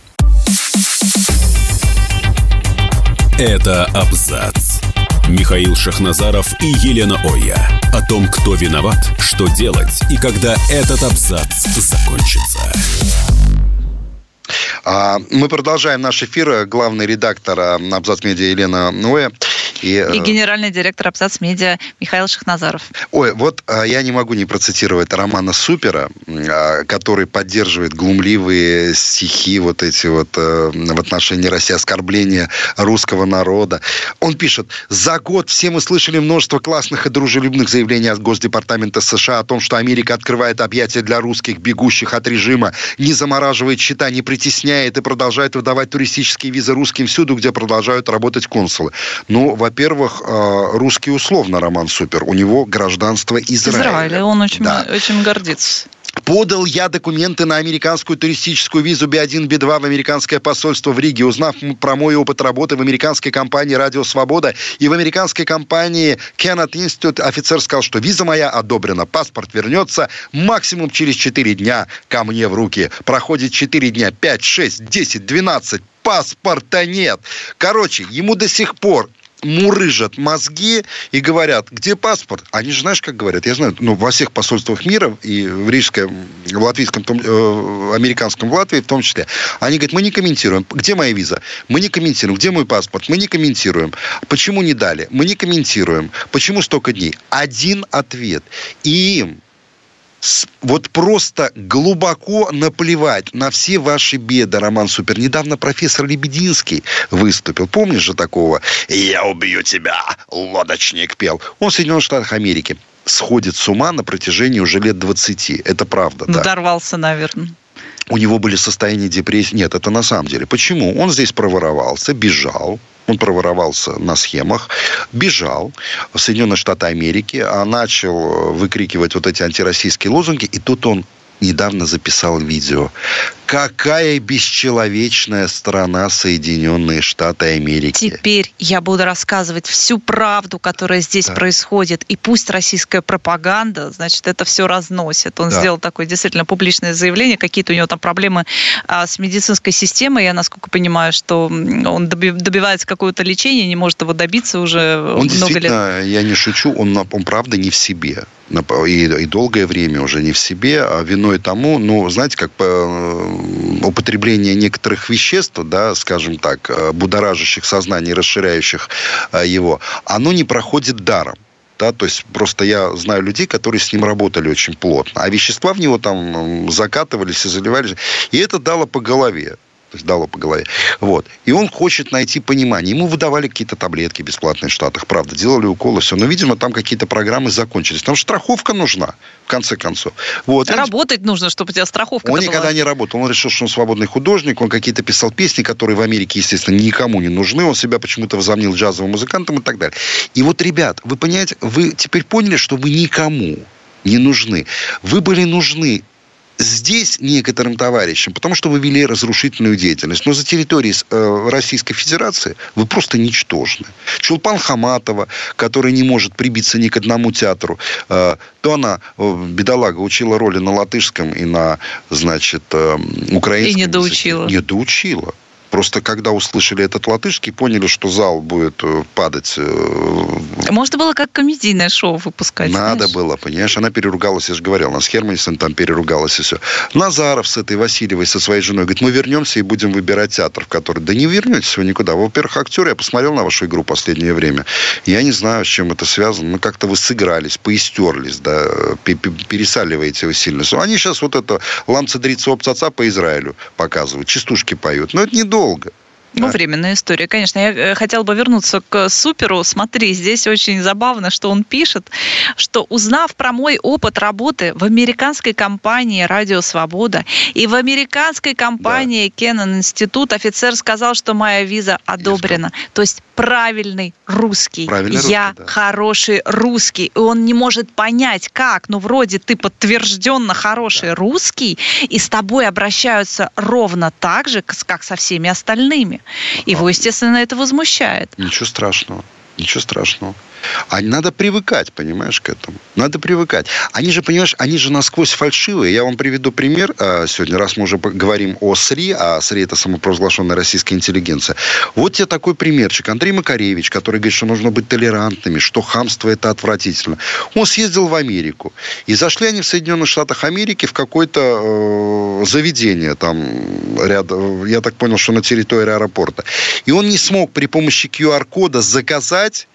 [SPEAKER 3] Это абзац. Михаил Шахназаров и Елена Оя. О том, кто виноват, что делать и когда этот абзац закончится.
[SPEAKER 1] А, мы продолжаем наш эфир. Главный редактор а, Абзац Медиа Елена Ноя
[SPEAKER 2] и, и э, генеральный директор Абзац Медиа Михаил Шахназаров.
[SPEAKER 1] Ой, вот а, я не могу не процитировать романа Супера, а, который поддерживает глумливые стихи вот эти вот э, в отношении России, оскорбления русского народа. Он пишет, за год все мы слышали множество классных и дружелюбных заявлений от Госдепартамента США о том, что Америка открывает объятия для русских, бегущих от режима, не замораживает счета, не притесняет и продолжает выдавать туристические визы русским всюду, где продолжают работать консулы. Ну, во во-первых, э, русский условно Роман Супер. У него гражданство Израиля.
[SPEAKER 2] Израиля, он очень, да. очень гордится.
[SPEAKER 1] Подал я документы на американскую туристическую визу B1, B2 в американское посольство в Риге. Узнав про мой опыт работы в американской компании «Радио Свобода» и в американской компании Kenneth Institute, офицер сказал, что виза моя одобрена, паспорт вернется максимум через 4 дня ко мне в руки. Проходит 4 дня, 5, 6, 10, 12, паспорта нет. Короче, ему до сих пор мурыжат мозги и говорят, где паспорт? Они же знаешь, как говорят? Я знаю, ну, во всех посольствах мира, и в рижском, в латвийском, том, э, американском в Латвии в том числе, они говорят, мы не комментируем. Где моя виза? Мы не комментируем. Где мой паспорт? Мы не комментируем. Почему не дали? Мы не комментируем. Почему столько дней? Один ответ. И им вот просто глубоко наплевать на все ваши беды, Роман Супер. Недавно профессор Лебединский выступил. Помнишь же такого? «Я убью тебя!» Лодочник пел. Он в Соединенных Штатах Америки сходит с ума на протяжении уже лет 20. Это правда,
[SPEAKER 2] да. Надорвался, наверное
[SPEAKER 1] у него были состояния депрессии. Нет, это на самом деле. Почему? Он здесь проворовался, бежал, он проворовался на схемах, бежал в Соединенные Штаты Америки, а начал выкрикивать вот эти антироссийские лозунги, и тут он недавно записал видео. Какая бесчеловечная страна Соединенные Штаты Америки.
[SPEAKER 2] Теперь я буду рассказывать всю правду, которая здесь да. происходит. И пусть российская пропаганда, значит, это все разносит. Он да. сделал такое действительно публичное заявление. Какие-то у него там проблемы а, с медицинской системой. Я, насколько понимаю, что он добивается какого-то лечения, не может его добиться уже
[SPEAKER 1] он много лет. Я не шучу, он, он правда не в себе и, и долгое время уже не в себе, а виной тому, ну, знаете, как э, употребление некоторых веществ, да, скажем так, э, будоражащих сознание, расширяющих э, его, оно не проходит даром. Да, то есть просто я знаю людей, которые с ним работали очень плотно, а вещества в него там закатывались и заливались, и это дало по голове то есть дало по голове. Вот. И он хочет найти понимание. Ему выдавали какие-то таблетки бесплатные в Штатах, правда, делали уколы, все. Но, видимо, там какие-то программы закончились. Там страховка нужна, в конце концов.
[SPEAKER 2] Вот. Работать он... нужно, чтобы у тебя страховка
[SPEAKER 1] Он никогда была. не работал. Он решил, что он свободный художник, он какие-то писал песни, которые в Америке, естественно, никому не нужны. Он себя почему-то возомнил джазовым музыкантом и так далее. И вот, ребят, вы понимаете, вы теперь поняли, что вы никому не нужны. Вы были нужны здесь некоторым товарищам, потому что вы вели разрушительную деятельность. Но за территорией э, Российской Федерации вы просто ничтожны. Чулпан Хаматова, которая не может прибиться ни к одному театру, э, то она, э, бедолага, учила роли на латышском и на, значит, украинском.
[SPEAKER 2] И не доучила.
[SPEAKER 1] Не доучила. Просто когда услышали этот латышский, поняли, что зал будет э, падать. Э,
[SPEAKER 2] Можно было как комедийное шоу выпускать.
[SPEAKER 1] Надо знаешь? было, понимаешь. Она переругалась, я же говорил, она с Херманисом там переругалась и все. Назаров с этой Васильевой, со своей женой, говорит, мы вернемся и будем выбирать театр, в который... Да не вернетесь вы никуда. Во-первых, актеры, я посмотрел на вашу игру последнее время. Я не знаю, с чем это связано. Ну, как-то вы сыгрались, поистерлись, да, пересаливаете вы сильно. Они сейчас вот это ламца дрица опцаца по Израилю показывают, частушки поют. Но это недолго долго.
[SPEAKER 2] Ну, временная история, конечно. Я э, хотела бы вернуться к Суперу. Смотри, здесь очень забавно, что он пишет, что узнав про мой опыт работы в американской компании «Радио Свобода» и в американской компании да. Кеннон Институт, офицер сказал, что моя виза одобрена. То есть правильный русский. Правильный Я русский, да. хороший русский. И он не может понять, как. Ну, вроде ты подтвержденно хороший да. русский, и с тобой обращаются ровно так же, как со всеми остальными. Его, естественно, это возмущает.
[SPEAKER 1] Ничего страшного. Ничего страшного. А надо привыкать, понимаешь, к этому. Надо привыкать. Они же, понимаешь, они же насквозь фальшивые. Я вам приведу пример а, сегодня, раз мы уже говорим о СРИ, а СРИ это самопровозглашенная российская интеллигенция. Вот тебе такой примерчик. Андрей Макаревич, который говорит, что нужно быть толерантными, что хамство это отвратительно. Он съездил в Америку. И зашли они в Соединенных Штатах Америки в какое-то э, заведение там рядом, я так понял, что на территории аэропорта. И он не смог при помощи QR-кода заказать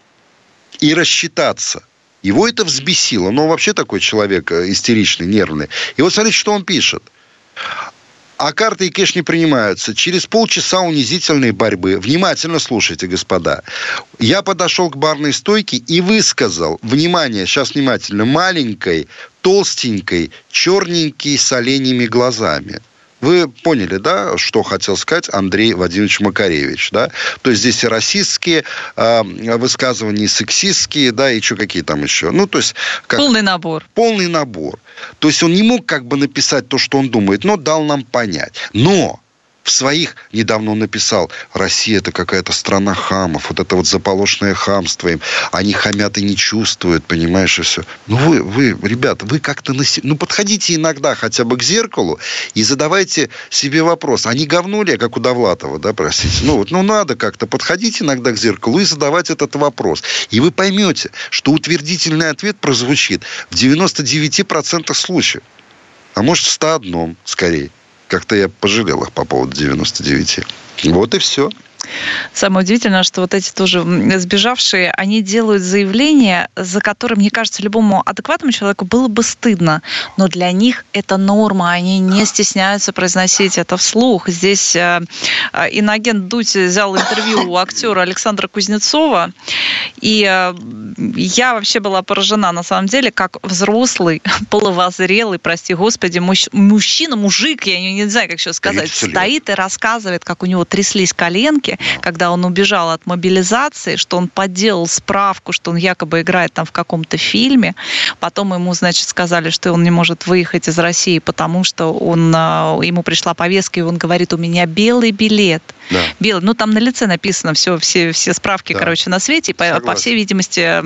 [SPEAKER 1] и рассчитаться. Его это взбесило. Но он вообще такой человек э, истеричный, нервный. И вот смотрите, что он пишет. А карты и кэш не принимаются. Через полчаса унизительной борьбы. Внимательно слушайте, господа. Я подошел к барной стойке и высказал, внимание, сейчас внимательно, маленькой, толстенькой, черненькой с оленями глазами. Вы поняли, да, что хотел сказать Андрей Владимирович Макаревич, да? То есть здесь и расистские э, высказывания, и сексистские, да, и что какие там еще. Ну, то есть...
[SPEAKER 2] Как, полный набор.
[SPEAKER 1] Полный набор. То есть он не мог как бы написать то, что он думает, но дал нам понять. Но в своих недавно он написал, Россия это какая-то страна хамов, вот это вот заполошное хамство им, они хамят и не чувствуют, понимаешь, и все. Ну вы, вы, ребята, вы как-то, на... ну подходите иногда хотя бы к зеркалу и задавайте себе вопрос, а не говно ли как у Довлатова, да, простите? Ну вот, ну надо как-то подходить иногда к зеркалу и задавать этот вопрос. И вы поймете, что утвердительный ответ прозвучит в 99% случаев. А может, в 101 скорее. Как-то я пожалел их по поводу 99. Вот и все.
[SPEAKER 2] Самое удивительное, что вот эти тоже сбежавшие, они делают заявление, за которым, мне кажется, любому адекватному человеку было бы стыдно. Но для них это норма, они не стесняются произносить это вслух. Здесь э, э, иноагент Дудь взял интервью у актера Александра Кузнецова, и э, я вообще была поражена, на самом деле, как взрослый, половозрелый, прости господи, мужч, мужчина, мужик, я не, не знаю, как еще сказать, стоит и рассказывает, как у него тряслись коленки, когда он убежал от мобилизации, что он подделал справку, что он якобы играет там в каком-то фильме. Потом ему, значит, сказали, что он не может выехать из России, потому что он, а, ему пришла повестка, и он говорит, у меня белый билет. Да. Белый. Ну, там на лице написано все, все, все справки, да. короче, на свете. И, по, по всей видимости,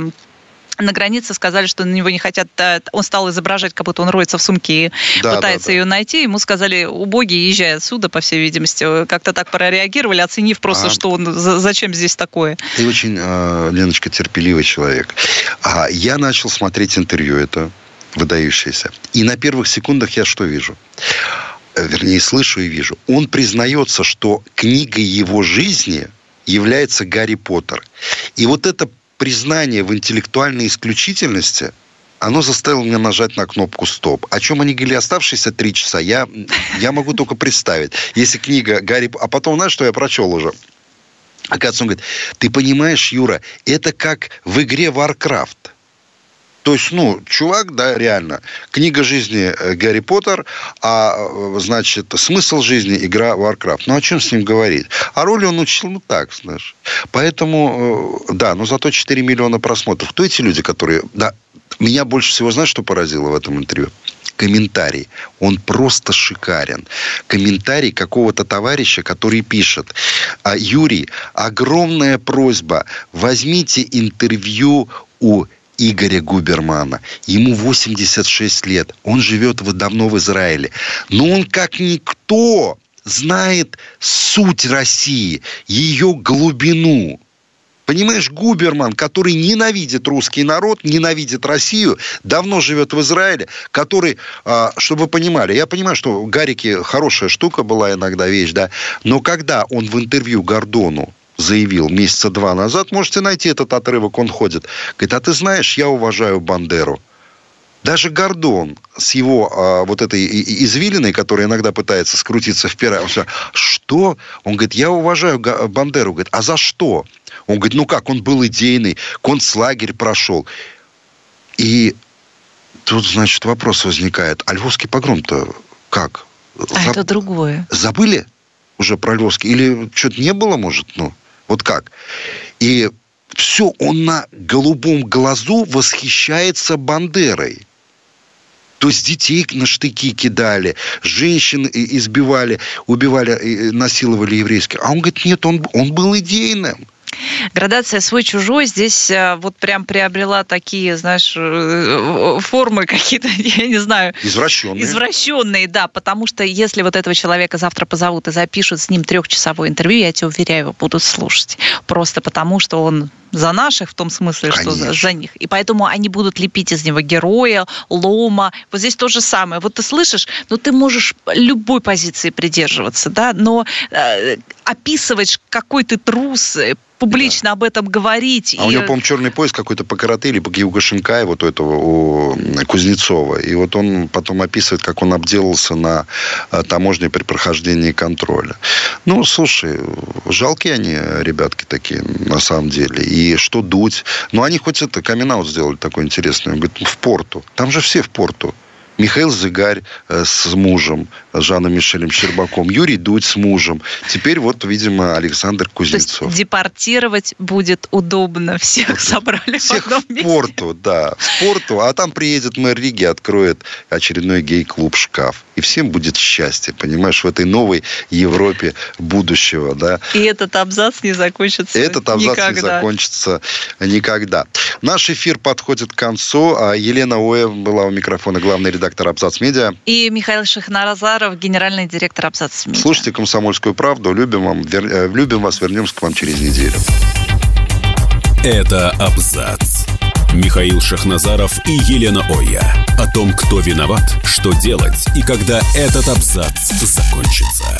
[SPEAKER 2] на границе сказали, что на него не хотят. Он стал изображать, как будто он роется в сумке и да, пытается да, да. ее найти. Ему сказали, убогий, езжай отсюда, по всей видимости. Как-то так прореагировали, оценив просто, а... что он, зачем здесь такое.
[SPEAKER 1] Ты очень, а, Леночка, терпеливый человек. А я начал смотреть интервью это выдающееся. И на первых секундах я что вижу? Вернее, слышу и вижу. Он признается, что книгой его жизни является Гарри Поттер. И вот это признание в интеллектуальной исключительности, оно заставило меня нажать на кнопку «Стоп». О чем они говорили оставшиеся три часа, я, я могу только представить. Если книга Гарри... А потом, знаешь, что я прочел уже? Оказывается, он говорит, ты понимаешь, Юра, это как в игре Warcraft. То есть, ну, чувак, да, реально, книга жизни э, Гарри Поттер, а, э, значит, смысл жизни игра Warcraft. Ну, о чем с ним говорить? А роли он учил, ну, так, знаешь. Поэтому, э, да, но зато 4 миллиона просмотров. Кто эти люди, которые... Да, меня больше всего, знаешь, что поразило в этом интервью? комментарий. Он просто шикарен. Комментарий какого-то товарища, который пишет. «А, Юрий, огромная просьба. Возьмите интервью у Игоря Губермана. Ему 86 лет. Он живет давно в Израиле. Но он как никто знает суть России, ее глубину. Понимаешь, Губерман, который ненавидит русский народ, ненавидит Россию, давно живет в Израиле, который, а, чтобы вы понимали, я понимаю, что Гарики хорошая штука была иногда вещь, да, но когда он в интервью Гордону заявил месяца два назад, можете найти этот отрывок, он ходит. Говорит, а ты знаешь, я уважаю Бандеру. Даже Гордон с его а, вот этой извилиной, которая иногда пытается скрутиться в пера, он говорит, что? Он говорит, я уважаю Бандеру. Говорит, а за что? Он говорит, ну как, он был идейный, концлагерь прошел. И тут, значит, вопрос возникает. А Львовский погром-то как?
[SPEAKER 2] А Заб... это другое.
[SPEAKER 1] Забыли уже про Львовский? Или что-то не было, может? Ну, вот как? И все, он на голубом глазу восхищается Бандерой. То есть детей на штыки кидали, женщин избивали, убивали, насиловали еврейских. А он говорит, нет, он, он был идейным.
[SPEAKER 2] Градация свой-чужой здесь э, вот прям приобрела такие, знаешь, э, формы какие-то, я не знаю.
[SPEAKER 1] Извращенные.
[SPEAKER 2] Извращенные, да, потому что если вот этого человека завтра позовут и запишут с ним трехчасовое интервью, я тебе уверяю, его будут слушать. Просто потому, что он за наших, в том смысле, Конечно. что за, за них. И поэтому они будут лепить из него героя, лома. Вот здесь то же самое. Вот ты слышишь, ну ты можешь любой позиции придерживаться, да, но э, описывать, какой ты трус, публично да. об этом говорить.
[SPEAKER 1] А и... у него, по-моему, черный пояс какой-то по карате или по Геуга Шинкай, вот у этого, у Кузнецова. И вот он потом описывает, как он обделался на э, таможне при прохождении контроля. Ну, слушай, жалкие они, ребятки такие, на самом деле. И что дуть? Ну, они хоть это камин сделали такой интересный. Он говорит, в порту. Там же все в порту. Михаил Зыгарь э, с мужем, Жаном Мишелем Щербаком, Юрий Дудь с мужем. Теперь вот, видимо, Александр Кузнецов. То
[SPEAKER 2] есть депортировать будет удобно. Всех вот, собрали
[SPEAKER 1] всех в одном месте. в порту, да. В порту. А там приедет мэр Риги, откроет очередной гей-клуб «Шкаф». И всем будет счастье, понимаешь, в этой новой Европе будущего, да.
[SPEAKER 2] И этот абзац не закончится
[SPEAKER 1] Этот абзац никогда. не закончится никогда. Наш эфир подходит к концу. А Елена Оя была у микрофона, главный редактор редактор «Абзац Медиа».
[SPEAKER 2] И Михаил Шахнаразаров, генеральный директор «Абзац Медиа».
[SPEAKER 1] Слушайте «Комсомольскую правду». Любим, вам, вер... Э, любим вас. Вернемся к вам через неделю.
[SPEAKER 3] Это «Абзац». Михаил Шахназаров и Елена Оя. О том, кто виноват, что делать и когда этот абзац закончится.